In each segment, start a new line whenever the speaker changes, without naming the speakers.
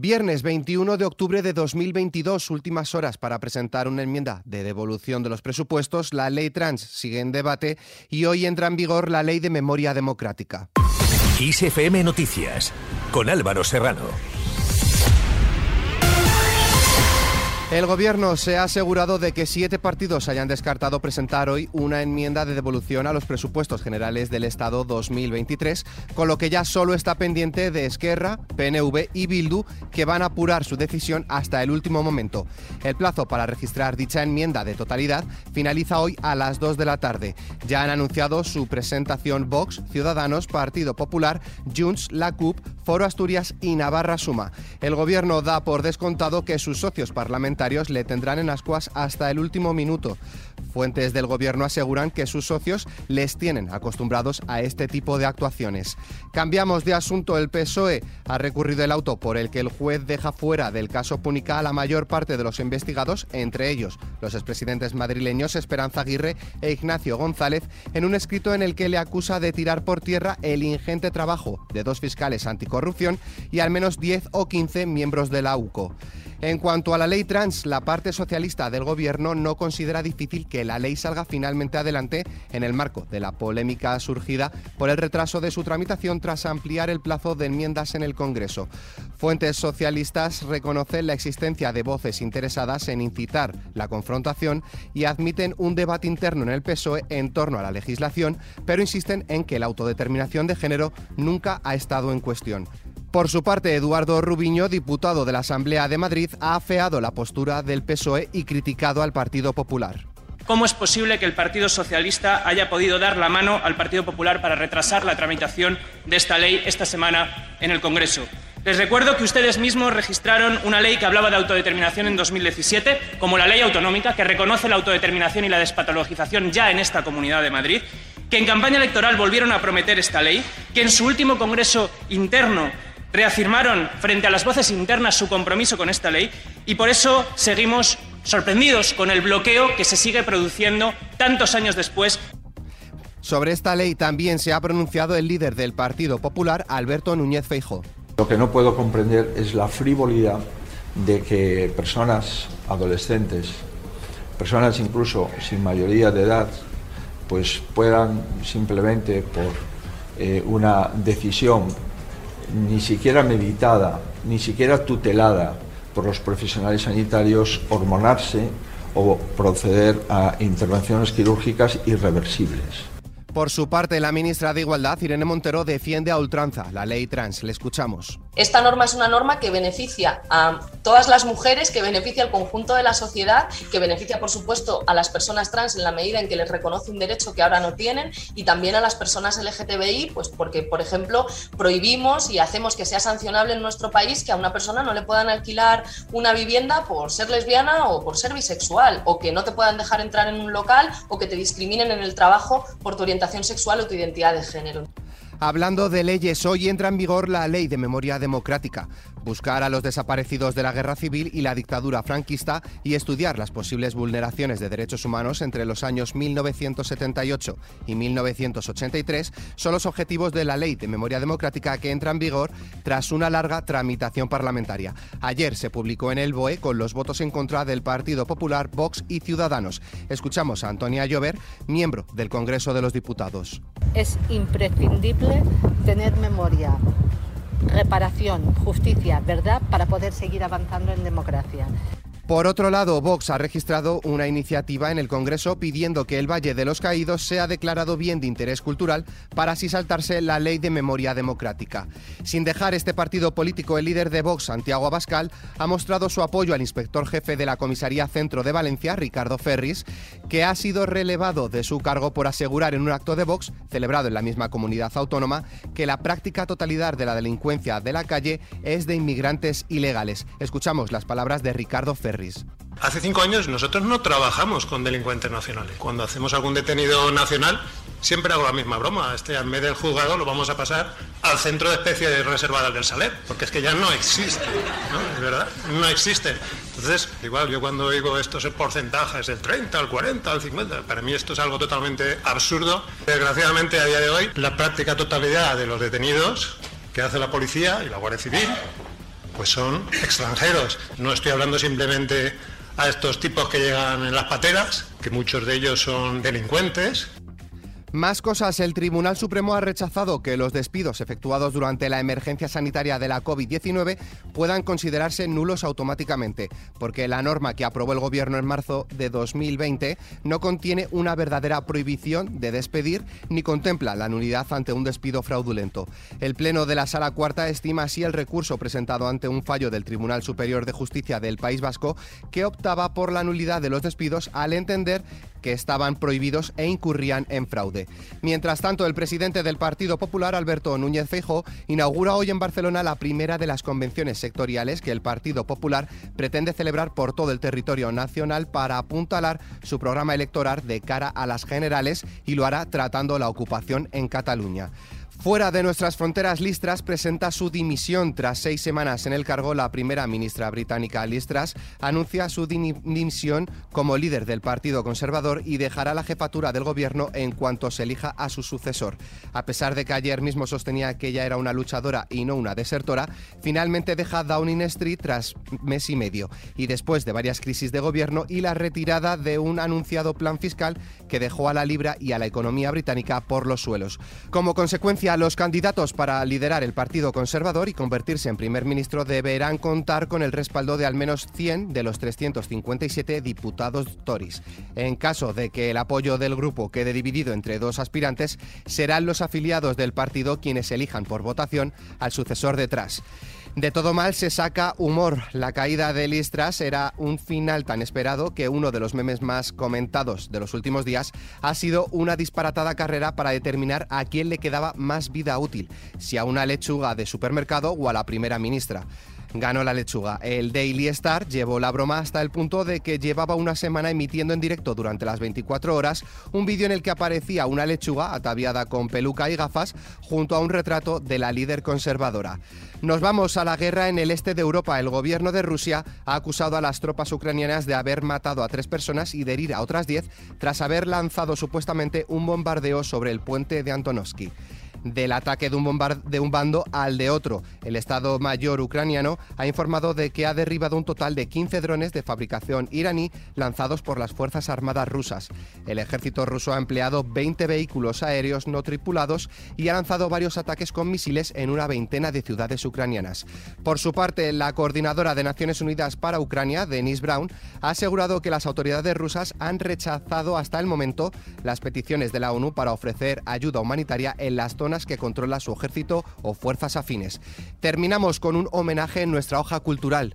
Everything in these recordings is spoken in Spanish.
Viernes 21 de octubre de 2022, últimas horas para presentar una enmienda de devolución de los presupuestos. La ley trans sigue en debate y hoy entra en vigor la ley de memoria democrática.
Noticias con Álvaro Serrano.
El Gobierno se ha asegurado de que siete partidos hayan descartado presentar hoy una enmienda de devolución a los presupuestos generales del Estado 2023, con lo que ya solo está pendiente de Esquerra, PNV y Bildu, que van a apurar su decisión hasta el último momento. El plazo para registrar dicha enmienda de totalidad finaliza hoy a las 2 de la tarde. Ya han anunciado su presentación Vox, Ciudadanos, Partido Popular, Junts, la CUP, Foro Asturias y Navarra Suma. El Gobierno da por descontado que sus socios parlamentarios le tendrán en ascuas hasta el último minuto. Fuentes del gobierno aseguran que sus socios les tienen acostumbrados a este tipo de actuaciones. Cambiamos de asunto. El PSOE ha recurrido el auto por el que el juez deja fuera del caso Púnica a la mayor parte de los investigados, entre ellos los expresidentes madrileños Esperanza Aguirre e Ignacio González, en un escrito en el que le acusa de tirar por tierra el ingente trabajo de dos fiscales anticorrupción y al menos 10 o 15 miembros de la UCO. En cuanto a la ley trans, la parte socialista del gobierno no considera difícil que la ley salga finalmente adelante en el marco de la polémica surgida por el retraso de su tramitación tras ampliar el plazo de enmiendas en el Congreso. Fuentes socialistas reconocen la existencia de voces interesadas en incitar la confrontación y admiten un debate interno en el PSOE en torno a la legislación, pero insisten en que la autodeterminación de género nunca ha estado en cuestión. Por su parte, Eduardo Rubiño, diputado de la Asamblea de Madrid, ha afeado la postura del PSOE y criticado al Partido Popular.
¿Cómo es posible que el Partido Socialista haya podido dar la mano al Partido Popular para retrasar la tramitación de esta ley esta semana en el Congreso? Les recuerdo que ustedes mismos registraron una ley que hablaba de autodeterminación en 2017, como la ley autonómica, que reconoce la autodeterminación y la despatologización ya en esta Comunidad de Madrid, que en campaña electoral volvieron a prometer esta ley, que en su último Congreso interno reafirmaron frente a las voces internas su compromiso con esta ley y por eso seguimos sorprendidos con el bloqueo que se sigue produciendo tantos años después.
Sobre esta ley también se ha pronunciado el líder del Partido Popular, Alberto Núñez Feijo.
Lo que no puedo comprender es la frivolidad de que personas adolescentes, personas incluso sin mayoría de edad, pues puedan simplemente por eh, una decisión ni siquiera meditada, ni siquiera tutelada por los profesionales sanitarios, hormonarse o proceder a intervenciones quirúrgicas irreversibles.
Por su parte, la ministra de Igualdad, Irene Montero, defiende a ultranza la ley trans. Le escuchamos.
Esta norma es una norma que beneficia a todas las mujeres, que beneficia al conjunto de la sociedad, que beneficia, por supuesto, a las personas trans en la medida en que les reconoce un derecho que ahora no tienen y también a las personas LGTBI, pues porque, por ejemplo, prohibimos y hacemos que sea sancionable en nuestro país que a una persona no le puedan alquilar una vivienda por ser lesbiana o por ser bisexual, o que no te puedan dejar entrar en un local o que te discriminen en el trabajo por tu orientación sexual o tu identidad de género.
Hablando de leyes, hoy entra en vigor la Ley de Memoria Democrática buscar a los desaparecidos de la guerra civil y la dictadura franquista y estudiar las posibles vulneraciones de derechos humanos entre los años 1978 y 1983 son los objetivos de la Ley de Memoria Democrática que entra en vigor tras una larga tramitación parlamentaria. Ayer se publicó en el BOE con los votos en contra del Partido Popular, Vox y Ciudadanos. Escuchamos a Antonia Llover, miembro del Congreso de los Diputados.
Es imprescindible tener memoria reparación, justicia, verdad para poder seguir avanzando en democracia.
Por otro lado, Vox ha registrado una iniciativa en el Congreso pidiendo que el Valle de los Caídos sea declarado bien de interés cultural para así saltarse la ley de memoria democrática. Sin dejar este partido político, el líder de Vox, Santiago Abascal, ha mostrado su apoyo al inspector jefe de la Comisaría Centro de Valencia, Ricardo Ferris, que ha sido relevado de su cargo por asegurar en un acto de Vox, celebrado en la misma comunidad autónoma, que la práctica totalidad de la delincuencia de la calle es de inmigrantes ilegales. Escuchamos las palabras de Ricardo Ferris.
Hace cinco años nosotros no trabajamos con delincuentes nacionales. Cuando hacemos algún detenido nacional, siempre hago la misma broma. Este, en vez del juzgado, lo vamos a pasar al centro de especies reservadas del Saler, porque es que ya no existe, ¿no? Es verdad, no existe. Entonces, igual yo cuando digo estos porcentajes, el 30, el 40, el 50, para mí esto es algo totalmente absurdo. Desgraciadamente, a día de hoy, la práctica totalidad de los detenidos que hace la policía y la Guardia Civil pues son extranjeros. No estoy hablando simplemente a estos tipos que llegan en las pateras, que muchos de ellos son delincuentes,
más cosas, el Tribunal Supremo ha rechazado que los despidos efectuados durante la emergencia sanitaria de la COVID-19 puedan considerarse nulos automáticamente, porque la norma que aprobó el Gobierno en marzo de 2020 no contiene una verdadera prohibición de despedir ni contempla la nulidad ante un despido fraudulento. El Pleno de la Sala Cuarta estima así el recurso presentado ante un fallo del Tribunal Superior de Justicia del País Vasco que optaba por la nulidad de los despidos al entender que estaban prohibidos e incurrían en fraude. Mientras tanto, el presidente del Partido Popular, Alberto Núñez Feijóo, inaugura hoy en Barcelona la primera de las convenciones sectoriales que el Partido Popular pretende celebrar por todo el territorio nacional para apuntalar su programa electoral de cara a las generales y lo hará tratando la ocupación en Cataluña. Fuera de nuestras fronteras, Listras presenta su dimisión. Tras seis semanas en el cargo, la primera ministra británica Listras anuncia su dimisión como líder del Partido Conservador y dejará la jefatura del gobierno en cuanto se elija a su sucesor. A pesar de que ayer mismo sostenía que ella era una luchadora y no una desertora, finalmente deja Downing Street tras mes y medio y después de varias crisis de gobierno y la retirada de un anunciado plan fiscal que dejó a la libra y a la economía británica por los suelos. Como consecuencia, los candidatos para liderar el Partido Conservador y convertirse en primer ministro deberán contar con el respaldo de al menos 100 de los 357 diputados Tories. En caso de que el apoyo del grupo quede dividido entre dos aspirantes, serán los afiliados del partido quienes elijan por votación al sucesor detrás. De todo mal se saca humor. La caída de Listras era un final tan esperado que uno de los memes más comentados de los últimos días ha sido una disparatada carrera para determinar a quién le quedaba más vida útil, si a una lechuga de supermercado o a la primera ministra ganó la lechuga. El Daily Star llevó la broma hasta el punto de que llevaba una semana emitiendo en directo durante las 24 horas un vídeo en el que aparecía una lechuga ataviada con peluca y gafas junto a un retrato de la líder conservadora. Nos vamos a la guerra en el este de Europa. El gobierno de Rusia ha acusado a las tropas ucranianas de haber matado a tres personas y de herir a otras diez tras haber lanzado supuestamente un bombardeo sobre el puente de Antonovsky del ataque de un, bando al de otro. El Estado Mayor ucraniano ha informado de que ha derribado un total de 15 drones de fabricación iraní lanzados por las Fuerzas Armadas rusas. El ejército ruso ha empleado 20 vehículos aéreos no tripulados y ha lanzado varios ataques con misiles en una veintena de ciudades ucranianas. Por su parte, la coordinadora de Naciones Unidas para Ucrania, Denise Brown, ha asegurado que las autoridades rusas han rechazado hasta el momento las peticiones de la ONU para ofrecer ayuda humanitaria en las que controla su ejército o fuerzas afines. Terminamos con un homenaje en nuestra hoja cultural.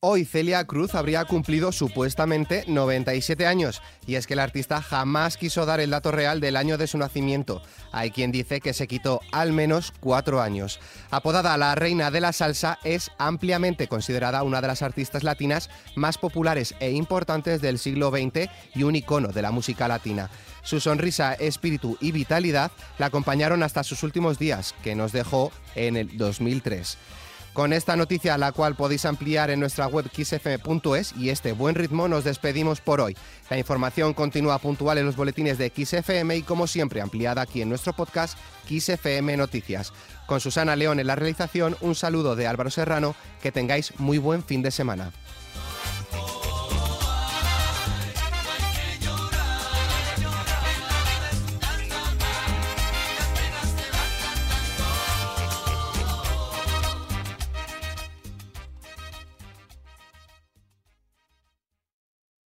Hoy Celia Cruz habría cumplido supuestamente 97 años, y es que el artista jamás quiso dar el dato real del año de su nacimiento. Hay quien dice que se quitó al menos cuatro años. Apodada la reina de la salsa, es ampliamente considerada una de las artistas latinas más populares e importantes del siglo XX y un icono de la música latina. Su sonrisa, espíritu y vitalidad la acompañaron hasta sus últimos días, que nos dejó en el 2003. Con esta noticia, la cual podéis ampliar en nuestra web xfm.es y este buen ritmo, nos despedimos por hoy. La información continúa puntual en los boletines de XFM y como siempre ampliada aquí en nuestro podcast XFM Noticias. Con Susana León en la realización, un saludo de Álvaro Serrano, que tengáis muy buen fin de semana.